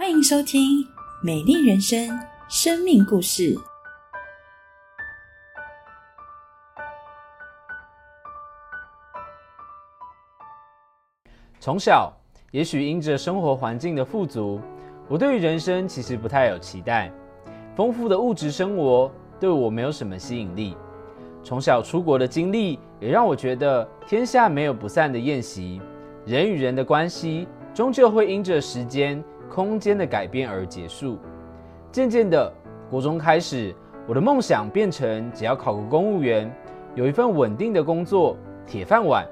欢迎收听《美丽人生》生命故事。从小，也许因着生活环境的富足，我对于人生其实不太有期待。丰富的物质生活对我没有什么吸引力。从小出国的经历也让我觉得天下没有不散的宴席，人与人的关系终究会因着时间、空间的改变而结束。渐渐的，国中开始，我的梦想变成只要考个公务员，有一份稳定的工作、铁饭碗，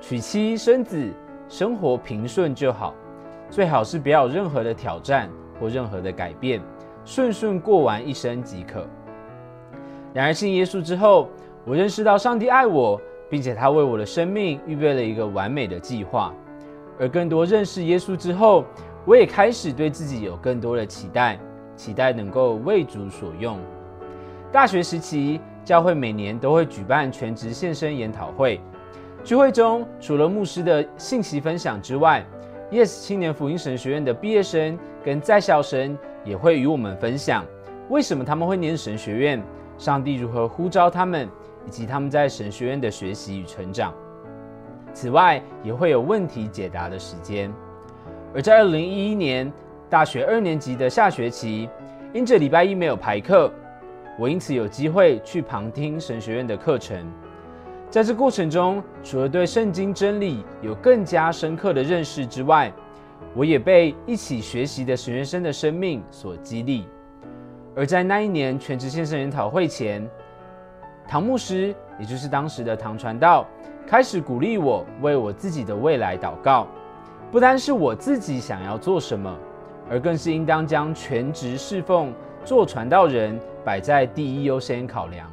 娶妻生子，生活平顺就好。最好是不要有任何的挑战或任何的改变，顺顺过完一生即可。然而信耶稣之后，我认识到上帝爱我，并且他为我的生命预备了一个完美的计划。而更多认识耶稣之后，我也开始对自己有更多的期待，期待能够为主所用。大学时期，教会每年都会举办全职献身研讨会，聚会中除了牧师的信息分享之外，Yes 青年福音神学院的毕业生跟在校生也会与我们分享，为什么他们会念神学院，上帝如何呼召他们。以及他们在神学院的学习与成长。此外，也会有问题解答的时间。而在二零一一年大学二年级的下学期，因着礼拜一没有排课，我因此有机会去旁听神学院的课程。在这过程中，除了对圣经真理有更加深刻的认识之外，我也被一起学习的神学生的生命所激励。而在那一年全职先生研讨会前，唐牧师，也就是当时的唐传道，开始鼓励我为我自己的未来祷告。不单是我自己想要做什么，而更是应当将全职侍奉、做传道人摆在第一优先考量。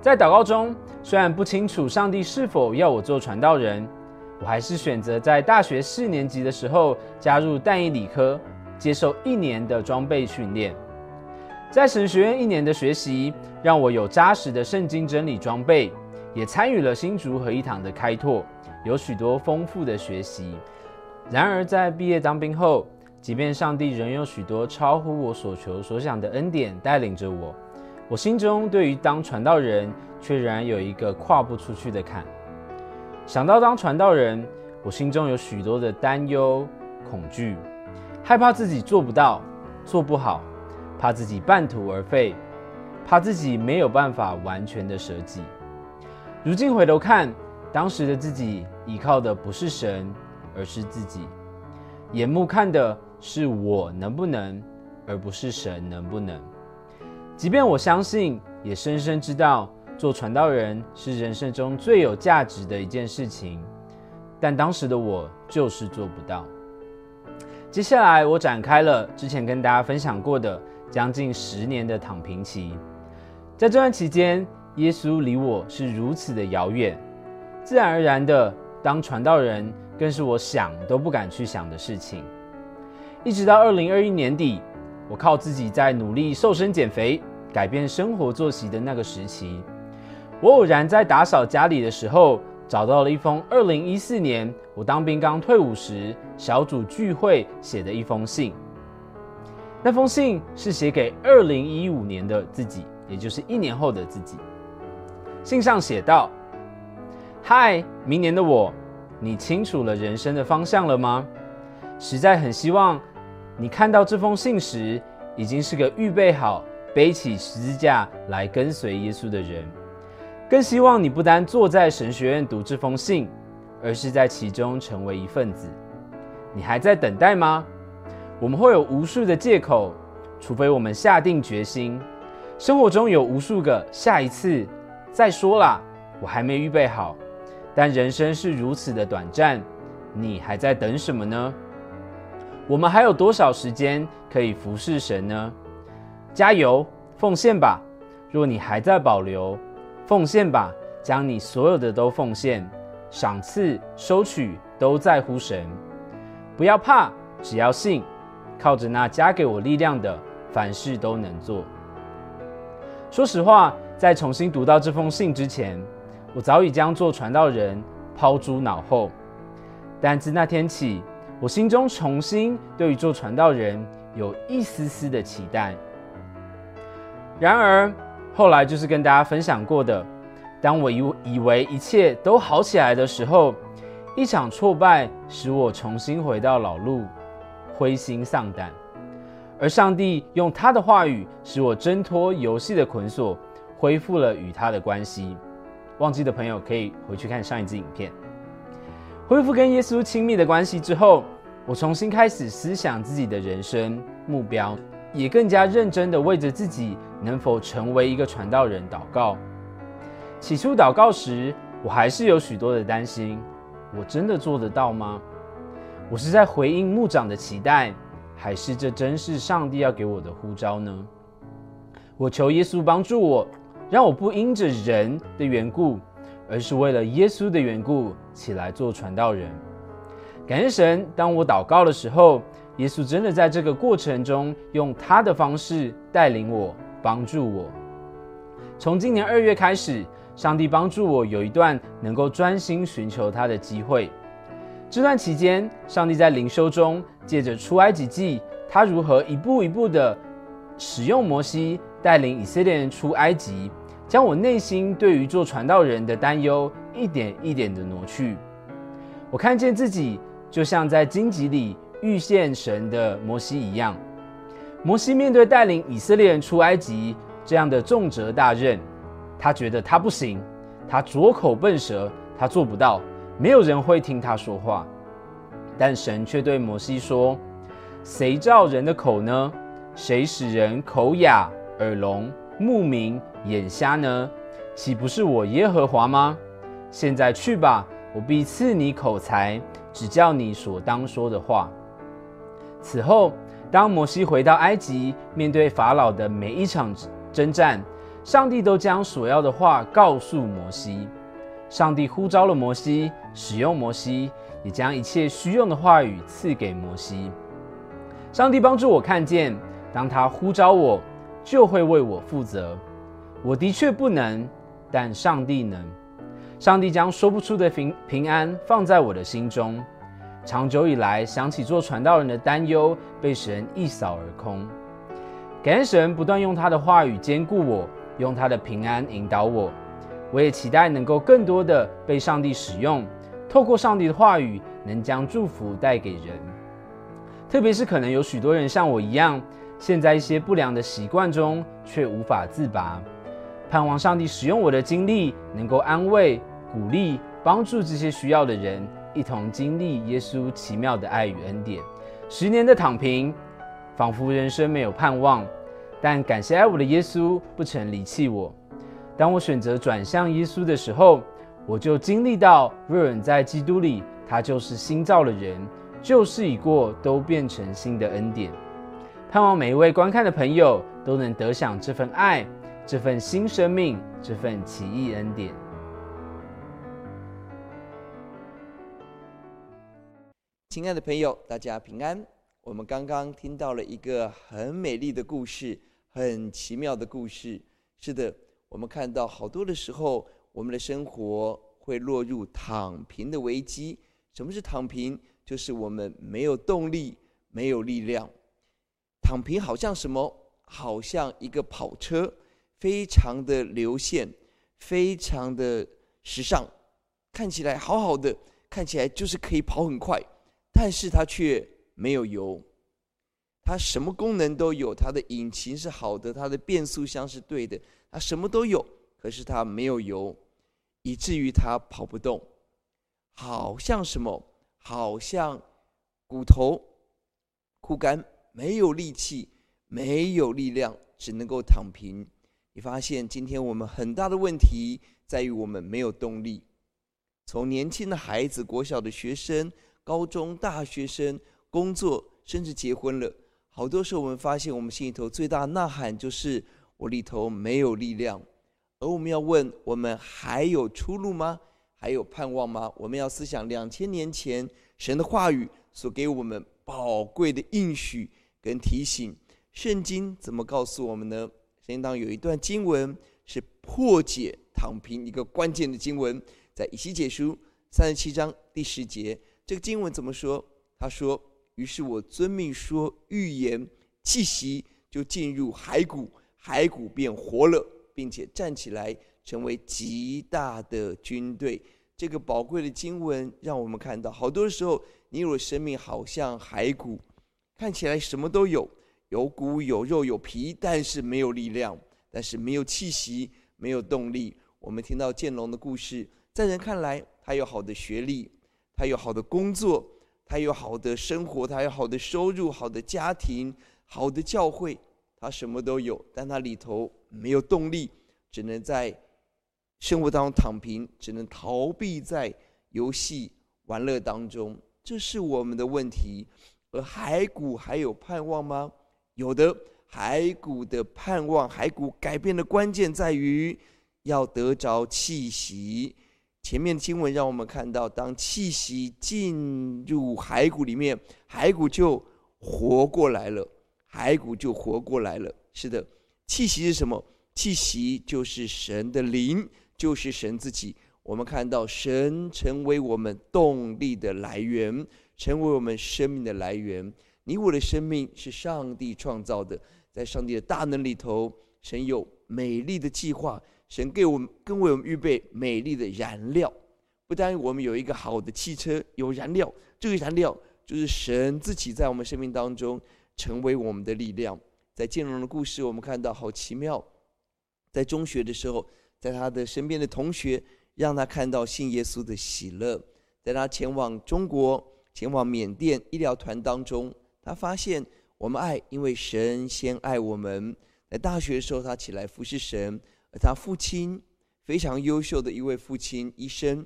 在祷告中，虽然不清楚上帝是否要我做传道人，我还是选择在大学四年级的时候加入淡义理科，接受一年的装备训练。在神学院一年的学习，让我有扎实的圣经真理装备，也参与了新竹合一堂的开拓，有许多丰富的学习。然而，在毕业当兵后，即便上帝仍有许多超乎我所求所想的恩典带领着我，我心中对于当传道人却仍然有一个跨不出去的坎。想到当传道人，我心中有许多的担忧、恐惧，害怕自己做不到、做不好。怕自己半途而废，怕自己没有办法完全的舍己。如今回头看，当时的自己依靠的不是神，而是自己；眼目看的是我能不能，而不是神能不能。即便我相信，也深深知道做传道人是人生中最有价值的一件事情，但当时的我就是做不到。接下来，我展开了之前跟大家分享过的。将近十年的躺平期，在这段期间，耶稣离我是如此的遥远，自然而然的，当传道人更是我想都不敢去想的事情。一直到二零二一年底，我靠自己在努力瘦身减肥、改变生活作息的那个时期，我偶然在打扫家里的时候，找到了一封二零一四年我当兵刚退伍时小组聚会写的一封信。那封信是写给二零一五年的自己，也就是一年后的自己。信上写道：“嗨，明年的我，你清楚了人生的方向了吗？实在很希望你看到这封信时，已经是个预备好背起十字架来跟随耶稣的人。更希望你不单坐在神学院读这封信，而是在其中成为一份子。你还在等待吗？”我们会有无数的借口，除非我们下定决心。生活中有无数个下一次再说啦，我还没预备好。但人生是如此的短暂，你还在等什么呢？我们还有多少时间可以服侍神呢？加油，奉献吧！若你还在保留，奉献吧，将你所有的都奉献，赏赐、收取都在乎神。不要怕，只要信。靠着那加给我力量的，凡事都能做。说实话，在重新读到这封信之前，我早已将做传道人抛诸脑后。但自那天起，我心中重新对于做传道人有一丝丝的期待。然而后来就是跟大家分享过的，当我以以为一切都好起来的时候，一场挫败使我重新回到老路，灰心丧胆。而上帝用他的话语使我挣脱游戏的捆锁，恢复了与他的关系。忘记的朋友可以回去看上一支影片。恢复跟耶稣亲密的关系之后，我重新开始思想自己的人生目标，也更加认真的为着自己能否成为一个传道人祷告。起初祷告时，我还是有许多的担心：我真的做得到吗？我是在回应牧长的期待，还是这真是上帝要给我的呼召呢？我求耶稣帮助我，让我不因着人的缘故。而是为了耶稣的缘故起来做传道人。感谢神，当我祷告的时候，耶稣真的在这个过程中用他的方式带领我、帮助我。从今年二月开始，上帝帮助我有一段能够专心寻求他的机会。这段期间，上帝在灵修中借着出埃及记，他如何一步一步的使用摩西带领以色列人出埃及。将我内心对于做传道人的担忧一点一点的挪去。我看见自己就像在荆棘里遇见神的摩西一样。摩西面对带领以色列人出埃及这样的重责大任，他觉得他不行，他拙口笨舌，他做不到，没有人会听他说话。但神却对摩西说：“谁造人的口呢？谁使人口哑耳聋？”目明眼瞎呢，岂不是我耶和华吗？现在去吧，我必赐你口才，只叫你所当说的话。此后，当摩西回到埃及，面对法老的每一场征战，上帝都将所要的话告诉摩西。上帝呼召了摩西，使用摩西，也将一切需用的话语赐给摩西。上帝帮助我看见，当他呼召我。就会为我负责。我的确不能，但上帝能。上帝将说不出的平平安放在我的心中。长久以来想起做传道人的担忧被神一扫而空。感恩神不断用他的话语坚固我，用他的平安引导我。我也期待能够更多的被上帝使用，透过上帝的话语，能将祝福带给人。特别是可能有许多人像我一样。陷在一些不良的习惯中，却无法自拔。盼望上帝使用我的经历，能够安慰、鼓励、帮助这些需要的人，一同经历耶稣奇妙的爱与恩典。十年的躺平，仿佛人生没有盼望。但感谢爱我的耶稣，不曾离弃我。当我选择转向耶稣的时候，我就经历到：若人在基督里，他就是新造的人，旧事已过，都变成新的恩典。盼望每一位观看的朋友都能得享这份爱、这份新生命、这份奇异恩典。亲爱的朋友，大家平安。我们刚刚听到了一个很美丽的故事，很奇妙的故事。是的，我们看到好多的时候，我们的生活会落入躺平的危机。什么是躺平？就是我们没有动力，没有力量。躺平好像什么？好像一个跑车，非常的流线，非常的时尚，看起来好好的，看起来就是可以跑很快，但是它却没有油。它什么功能都有，它的引擎是好的，它的变速箱是对的，它什么都有，可是它没有油，以至于它跑不动。好像什么？好像骨头枯干。没有力气，没有力量，只能够躺平。你发现今天我们很大的问题在于我们没有动力。从年轻的孩子、国小的学生、高中、大学生、工作，甚至结婚了，好多时候我们发现，我们心里头最大的呐喊就是我里头没有力量。而我们要问：我们还有出路吗？还有盼望吗？我们要思想两千年前神的话语所给我们宝贵的应许。跟提醒，圣经怎么告诉我们呢？圣经当有一段经文是破解躺平一个关键的经文，在以西结书三十七章第十节。这个经文怎么说？他说：“于是我遵命说预言，气息就进入骸骨，骸骨便活了，并且站起来，成为极大的军队。”这个宝贵的经文让我们看到，好多时候你有生命好像骸骨，看起来什么都有，有骨有肉有皮，但是没有力量，但是没有气息，没有动力。我们听到建龙的故事，在人看来，他有好的学历，他有好的工作，他有好的生活，他有好的收入，好的家庭，好的教会，他什么都有，但他里头没有动力，只能在。生活当中躺平，只能逃避在游戏玩乐当中，这是我们的问题。而骸骨还有盼望吗？有的，骸骨的盼望，骸骨改变的关键在于要得着气息。前面经文让我们看到，当气息进入骸骨里面，骸骨就活过来了，骸骨就活过来了。是的，气息是什么？气息就是神的灵。就是神自己，我们看到神成为我们动力的来源，成为我们生命的来源。你我的生命是上帝创造的，在上帝的大能里头，神有美丽的计划，神给我们更为我们预备美丽的燃料。不单我们有一个好的汽车，有燃料，这个燃料就是神自己在我们生命当中成为我们的力量。在建荣的故事，我们看到好奇妙，在中学的时候。在他的身边的同学，让他看到信耶稣的喜乐。在他前往中国、前往缅甸医疗团当中，他发现我们爱，因为神先爱我们。在大学的时候，他起来服侍神，而他父亲非常优秀的一位父亲医生，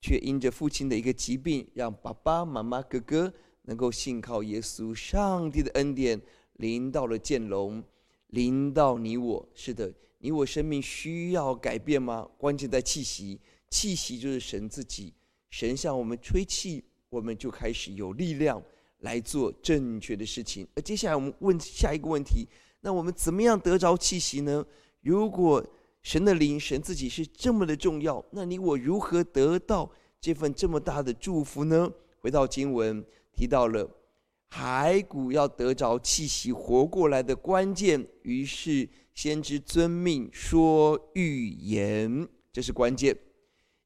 却因着父亲的一个疾病，让爸爸妈妈、哥哥能够信靠耶稣。上帝的恩典临到了建龙，临到你我。是的。你我生命需要改变吗？关键在气息，气息就是神自己。神向我们吹气，我们就开始有力量来做正确的事情。而接下来我们问下一个问题：那我们怎么样得着气息呢？如果神的灵、神自己是这么的重要，那你我如何得到这份这么大的祝福呢？回到经文提到了骸骨要得着气息活过来的关键，于是。先知遵命说预言，这是关键。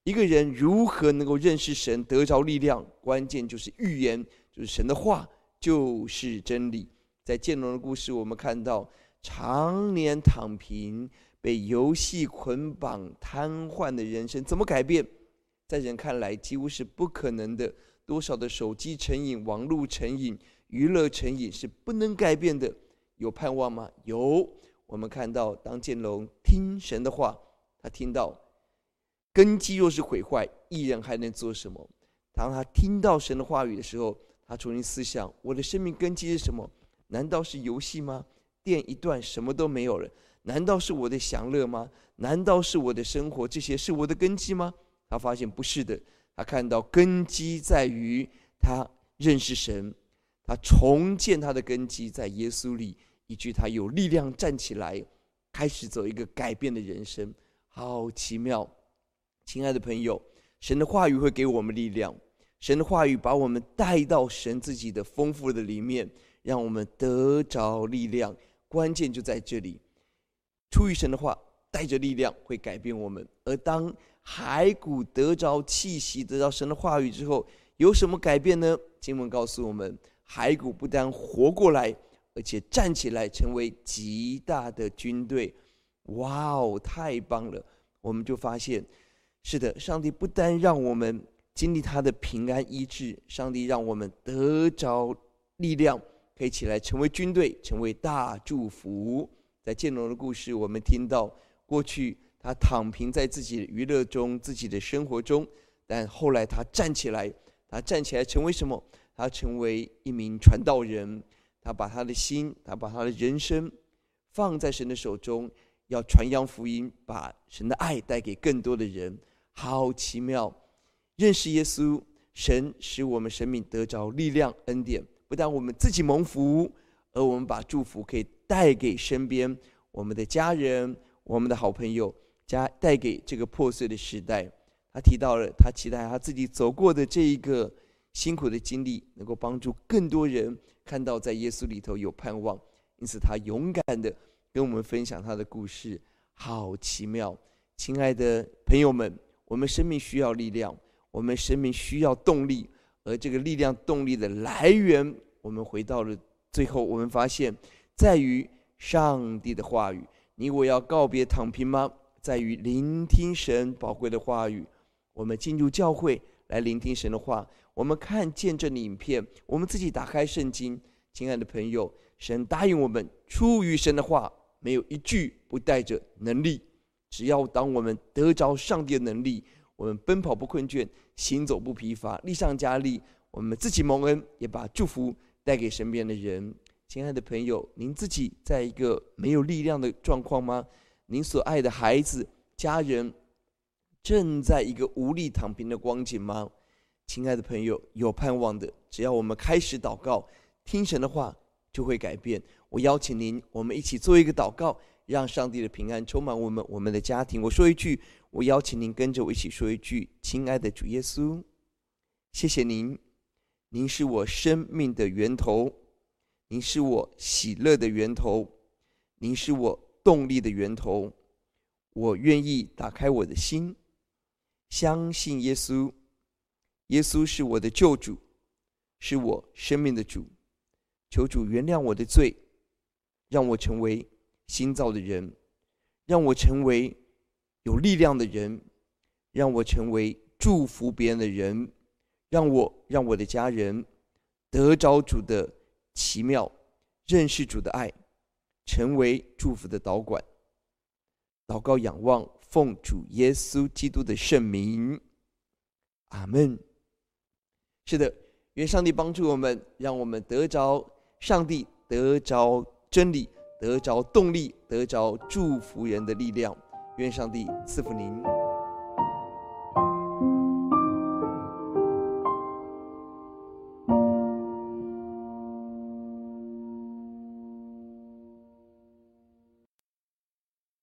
一个人如何能够认识神、得着力量？关键就是预言，就是神的话，就是真理。在建龙的故事，我们看到常年躺平、被游戏捆绑、瘫痪的人生怎么改变？在人看来几乎是不可能的。多少的手机成瘾、网络成瘾、娱乐成瘾是不能改变的。有盼望吗？有。我们看到，当建龙听神的话，他听到根基若是毁坏，艺人还能做什么？当他听到神的话语的时候，他重新思想：我的生命根基是什么？难道是游戏吗？电一断，什么都没有了。难道是我的享乐吗？难道是我的生活？这些是我的根基吗？他发现不是的。他看到根基在于他认识神，他重建他的根基在耶稣里。以句他有力量站起来，开始走一个改变的人生，好奇妙！亲爱的朋友，神的话语会给我们力量，神的话语把我们带到神自己的丰富的里面，让我们得着力量。关键就在这里，出于神的话，带着力量会改变我们。而当骸骨得着气息，得到神的话语之后，有什么改变呢？经文告诉我们，骸骨不但活过来。而且站起来成为极大的军队，哇哦，太棒了！我们就发现，是的，上帝不单让我们经历他的平安医治，上帝让我们得着力量，可以起来成为军队，成为大祝福。在建龙的故事，我们听到过去他躺平在自己的娱乐中、自己的生活中，但后来他站起来，他站起来成为什么？他成为一名传道人。他把他的心，他把他的人生放在神的手中，要传扬福音，把神的爱带给更多的人。好奇妙！认识耶稣，神使我们生命得着力量、恩典。不但我们自己蒙福，而我们把祝福可以带给身边我们的家人、我们的好朋友，加带给这个破碎的时代。他提到了，他期待他自己走过的这一个辛苦的经历，能够帮助更多人看到在耶稣里头有盼望。因此，他勇敢的跟我们分享他的故事，好奇妙！亲爱的朋友们，我们生命需要力量，我们生命需要动力，而这个力量、动力的来源，我们回到了最后，我们发现，在于上帝的话语。你我要告别躺平吗？在于聆听神宝贵的话语。我们进入教会来聆听神的话，我们看见证的影片，我们自己打开圣经。亲爱的朋友，神答应我们，出于神的话，没有一句不带着能力。只要当我们得着上帝的能力，我们奔跑不困倦，行走不疲乏，力上加力。我们自己蒙恩，也把祝福带给身边的人。亲爱的朋友，您自己在一个没有力量的状况吗？您所爱的孩子、家人正在一个无力躺平的光景吗？亲爱的朋友，有盼望的，只要我们开始祷告，听神的话，就会改变。我邀请您，我们一起做一个祷告，让上帝的平安充满我们、我们的家庭。我说一句，我邀请您跟着我一起说一句：亲爱的主耶稣，谢谢您，您是我生命的源头。您是我喜乐的源头，您是我动力的源头。我愿意打开我的心，相信耶稣。耶稣是我的救主，是我生命的主。求主原谅我的罪，让我成为新造的人，让我成为有力量的人，让我成为祝福别人的人，让我让我的家人得着主的。奇妙，认识主的爱，成为祝福的导管。祷告、仰望，奉主耶稣基督的圣名，阿门。是的，愿上帝帮助我们，让我们得着上帝，得着真理，得着动力，得着祝福人的力量。愿上帝赐福您。